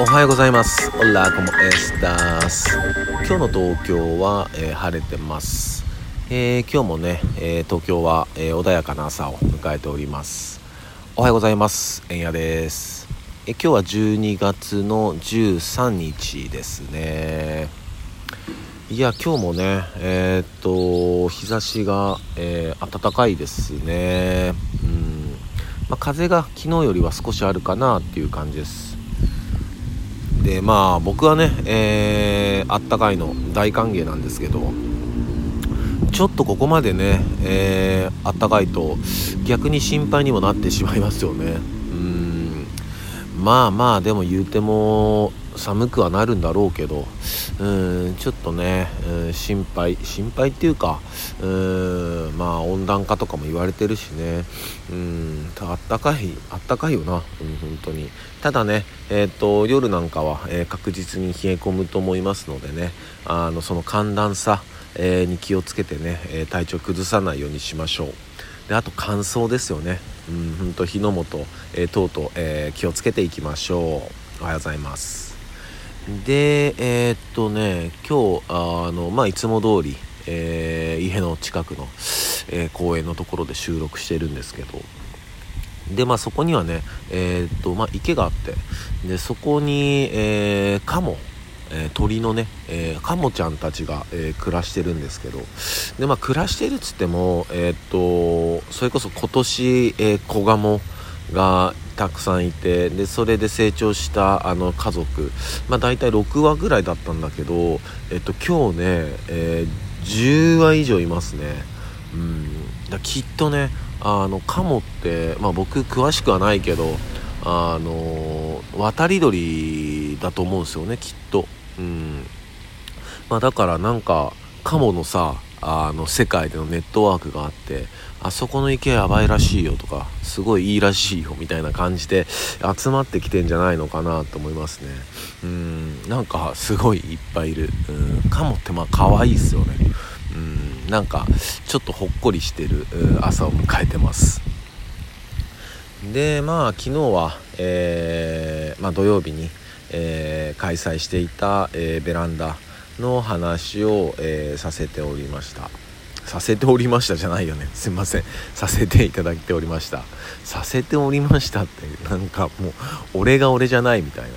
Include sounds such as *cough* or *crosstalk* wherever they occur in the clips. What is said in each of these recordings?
おはようございます。オラコモエスタス。今日の東京は、えー晴れてます。えー今日もね、えー東京は、えー穏やかな朝を迎えております。おはようございます。えんやです。えー今日は12月の13日ですね。いや今日もねえーっと日差しが、えー暖かいですね。うん。まあ、風が昨日よりは少しあるかなっていう感じです。でまあ僕はね、えーあったかいの大歓迎なんですけどちょっとここまでね、えーあったかいと逆に心配にもなってしまいますよね。うん。まあまあでも言うても寒くはなるんだろうけどうんちょっとね、うん心配心配っていうかうんまあ温暖化とかも言われてるしね。うんあったかいあったかいよな、うん、本当に。ただねえっ、と夜なんかは、えー確実に冷え込むと思いますのでねあのその寒暖差、えーに気をつけてね、え体調崩さないようにしましょう。であと乾燥ですよね。うん本当火の元、えー等々、え気をつけていきましょう。おはようございます。でえーっとね今日あのまあいつも通り、えー家の近くの、えー公園のところで収録してるんですけど。でまあそこにはねえーっとまあ池があって。でそこに、えーカモえー鳥のね、えーカモちゃんたちが、えー暮らしてるんですけど。でまあ暮らしてるっつってもえーっとそれこそ今年、えー子ガモがたくさんいてでそれで成長したあの家族。まあ大体6羽ぐらいだったんだけどえっと今日ね、えー10羽以上いますね。うん。だきっとねあのカモって、まあ、僕詳しくはないけどあの渡り鳥だと思うんですよねきっと。うん。まあだからなんかカモのさあの世界でのネットワークがあってあそこの池やばいらしいよとかすごいいいらしいよみたいな感じで集まってきてんじゃないのかなと思いますね。うんなんかすごいいっぱいいる。うんカモってまあ可愛いっすよね。うんなんかちょっとほっこりしてる朝を迎えてます。でまあ昨日は、えーまあ、土曜日に、えー開催していた、えーベランダの話を、えーさせておりました。させておりましたじゃないよね。すいません。させていただいておりました。させておりましたってなんかもう俺が俺じゃないみたいなね、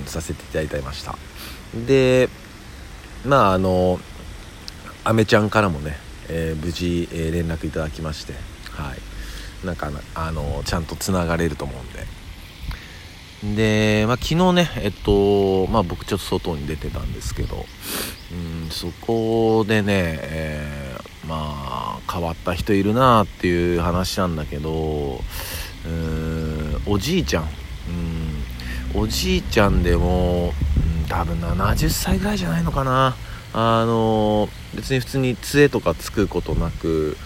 うん、させていただいてました。でまああのアメちゃんからもね、えー無事、えー連絡いただきましてはい。なんかあのちゃんとつながれると思うんで。で、まあ、昨日ねえっとまあ僕ちょっと外に出てたんですけどうんそこでね、えーまあ変わった人いるなっていう話なんだけどうんおじいちゃん。うんおじいちゃんでも、うん、多分70歳ぐらいじゃないのかな。あの別に普通に杖とかつくことなく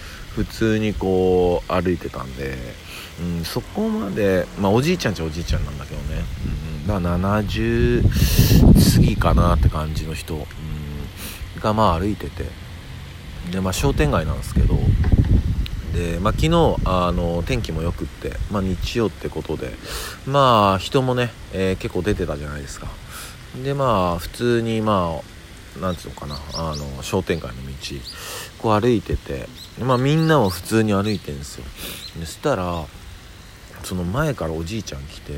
普通にこう歩いてたんで、うん、そこまで、まあ、おじいちゃんちゃおじいちゃんなんだけどね、うん、だから70過ぎかなって感じの人、うん、がまあ歩いてて。で、まあ、商店街なんですけど。で、まあ、昨日あの天気もよくって、まあ、日曜ってことで。まあ人もね、えー結構出てたじゃないですか。でまあ普通にまあなんつうのかなあの商店街の道。こう歩いててまあみんなも普通に歩いてるんですよ。でそしたらその前からおじいちゃん来て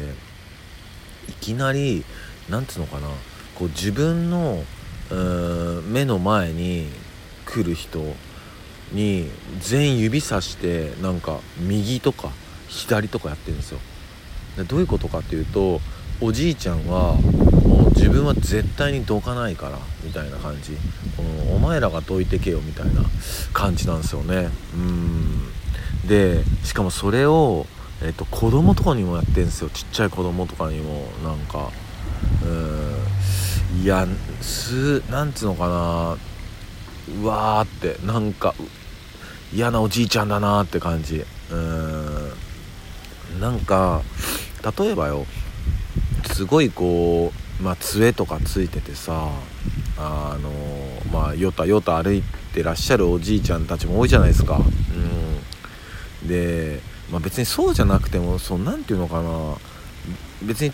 いきなりなんつうのかなこう自分のうーん目の前に来る人に全員指さしてなんか右とか左とかやってるんですよ。でどういうことかっていうとおじいちゃんはもう自分は絶対にどかないからみたいな感じ。このお前らがどいてけよみたいな感じなんですよね。うん。でしかもそれを、えっと子供とかにもやってんすよ。ちっちゃい子供とかにもなんか。うん。いやすなんつうのかな。うわーってなんか嫌なおじいちゃんだなって感じ。うん。なんか例えばよすごいこうまあ杖とかついててさあのまあよたよた歩いてらっしゃるおじいちゃんたちも多いじゃないですか。うん。で、まあ、別にそうじゃなくてもそうなんていうのかな。別に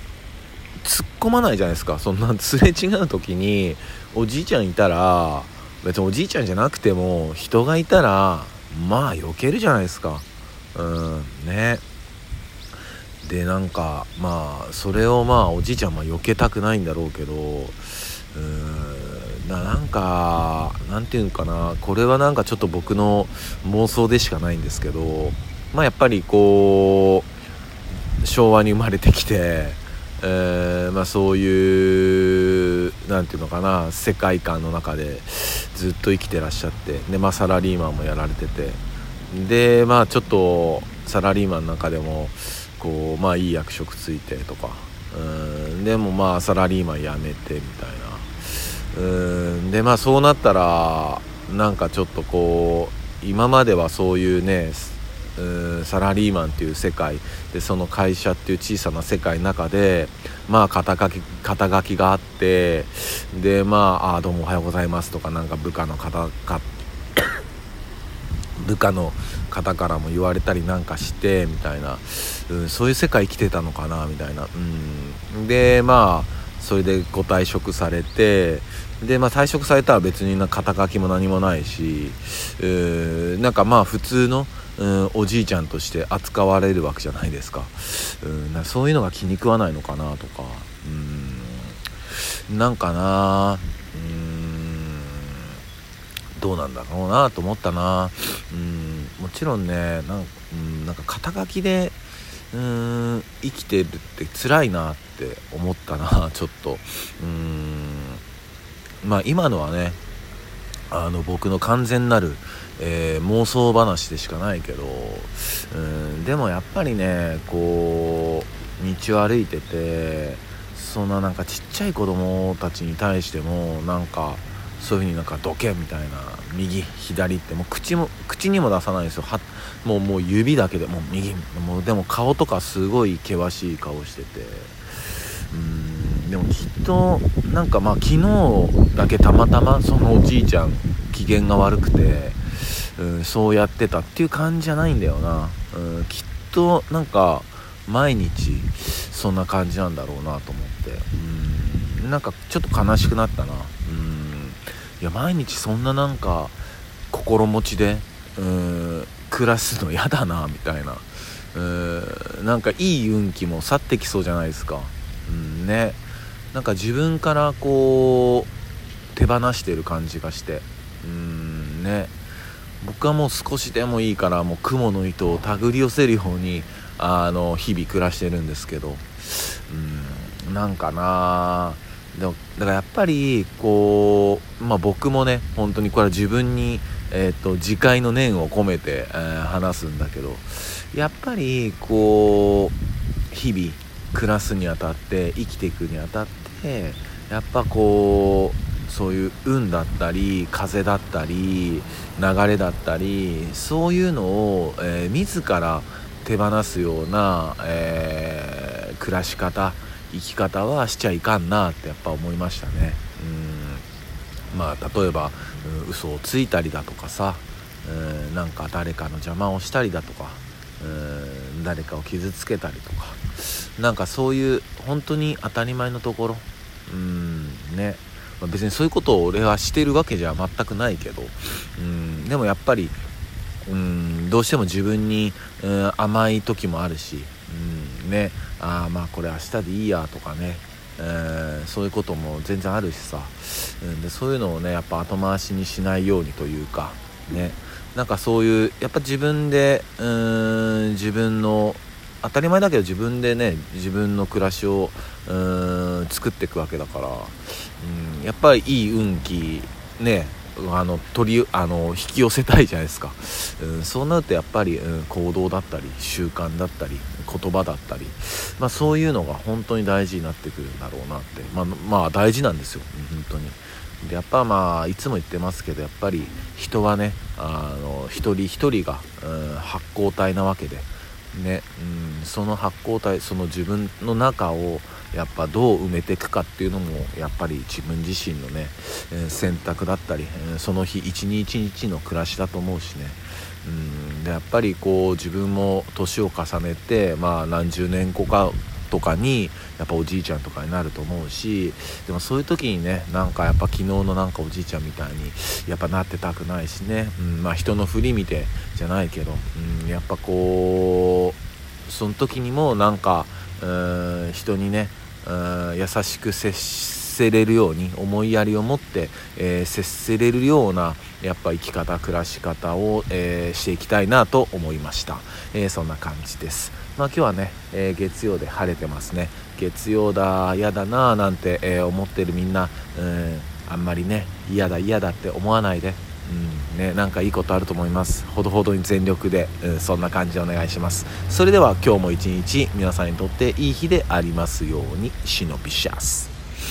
突っ込まないじゃないですか。そんなすれ違う時におじいちゃんいたら別におじいちゃんじゃなくても人がいたらまあ避けるじゃないですか。うん。ね。でなんかまあそれをまあおじいちゃんは避けたくないんだろうけどうーんなんかなんていうのかなこれはなんかちょっと僕の妄想でしかないんですけどまあやっぱりこう昭和に生まれてきて、えー、まあ、そういう何て言うのかな世界観の中でずっと生きてらっしゃってで、まあ、サラリーマンもやられててでまあちょっとサラリーマンの中でもこうまあいい役職ついてとか。うんでもまあサラリーマン辞めてみたいな。うんでまあそうなったらなんかちょっとこう今まではそういうねうサラリーマンっていう世界でその会社っていう小さな世界の中でまあ肩書き肩書きがあってでまああどうもおはようございますとかなんか部下の方か部下の方からも言われたりなんかしてみたいな、うん、そういう世界生きてたのかなみたいな、うん、でまあそれでご退職されてで、まあ、退職されたら別にな肩書きも何もないし、うなんかまあ普通の、うん、おじいちゃんとして扱われるわけじゃないですか,、うん、なそういうのが気に食わないのかなとか、うん、なんかなうんどうなんだろうなと思ったな、うんもちろんねなん,、うん、なんか肩書きでうーん生きてるって辛いなって思ったな *laughs* ちょっと。うんまあ今のはねあの僕の完全なる、えー、妄想話でしかないけどうんでもやっぱりねこう道を歩いててそんななんかちっちゃい子供たちに対してもなんかそういう風になんかどけみたいな右左ってもう口も口にも出さないですよ。はもうもう指だけでもう右もうでも顔とかすごい険しい顔してて。うんでもきっとなんかまあ昨日だけたまたまそのおじいちゃん機嫌が悪くて、うん、そうやってたっていう感じじゃないんだよな、うん、きっとなんか毎日そんな感じなんだろうなと思って。うんなんかちょっと悲しくなったな。うん。いや毎日そんななんか心持ちでうん暮らすの嫌だなみたいな。うんなんかいい運気も去ってきそうじゃないですか。うんね。なんか自分からこう手放してる感じがして。うんね。僕はもう少しでもいいからもう雲の糸を手繰り寄せるようにあの日々暮らしてるんですけど。うんなんかなでもだからやっぱりこう、まあ、僕もね本当にこれは自分に、えーと、自戒の念を込めて、えー、話すんだけどやっぱりこう日々暮らすにあたって生きていくにあたってやっぱこうそういう運だったり風だったり流れだったりそういうのを、えー、自ら手放すような、えー、暮らし方生き方はしちゃいかんなってやっぱ思いましたね。うん。まあ例えば、うん、嘘をついたりだとかさ、うん、なんか誰かの邪魔をしたりだとか、うん、誰かを傷つけたりとかなんかそういう本当に当たり前のところうんね、まあ、別にそういうことを俺はしてるわけじゃ全くないけどうんでもやっぱりうんどうしても自分に、うん、甘い時もあるし、うんね、ああまあこれ明日でいいやとかね、えー、そういうことも全然あるしさ、うん、でそういうのをねやっぱ後回しにしないようにというかね。なんかそういうやっぱ自分でうーん自分の当たり前だけど自分でね自分の暮らしをうーん作っていくわけだから、うん、やっぱりいい運気ね。あの取りあの引き寄せたいじゃないですか、うん、そうなるとやっぱり、うん、行動だったり習慣だったり言葉だったり、まあ、そういうのが本当に大事になってくるんだろうなって、まあ、まあ大事なんですよ。本当に。でやっぱまあいつも言ってますけどやっぱり人はねあの一人一人が、うん、発光体なわけで。ね、うん、その発光体その自分の中をやっぱどう埋めていくかっていうのもやっぱり自分自身のね、え、選択だったり、え、その日一日一日の暮らしだと思うしね。うん。でやっぱりこう自分も年を重ねて、まあ、何十年後かとかにやっぱおじいちゃんとかになると思うしでもそういう時にねなんかやっぱ昨日のなんかおじいちゃんみたいにやっぱなってたくないしね、うん。まあ、人の振り見てじゃないけど、うん、やっぱこうその時にもなんか人にね優しく接せれるように思いやりを持って、えー、接せれるようなやっぱ生き方暮らし方を、えー、していきたいなと思いました、えー、そんな感じです。まあ今日はね、え月曜で晴れてますね。月曜だ嫌だななんて、え思ってるみんなうんあんまりね嫌だ嫌だって思わないでうん。ね、なんかいいことあると思います。ほどほどに全力で、うん、そんな感じでお願いします。それでは今日も一日皆さんにとっていい日でありますように。シノピシャス。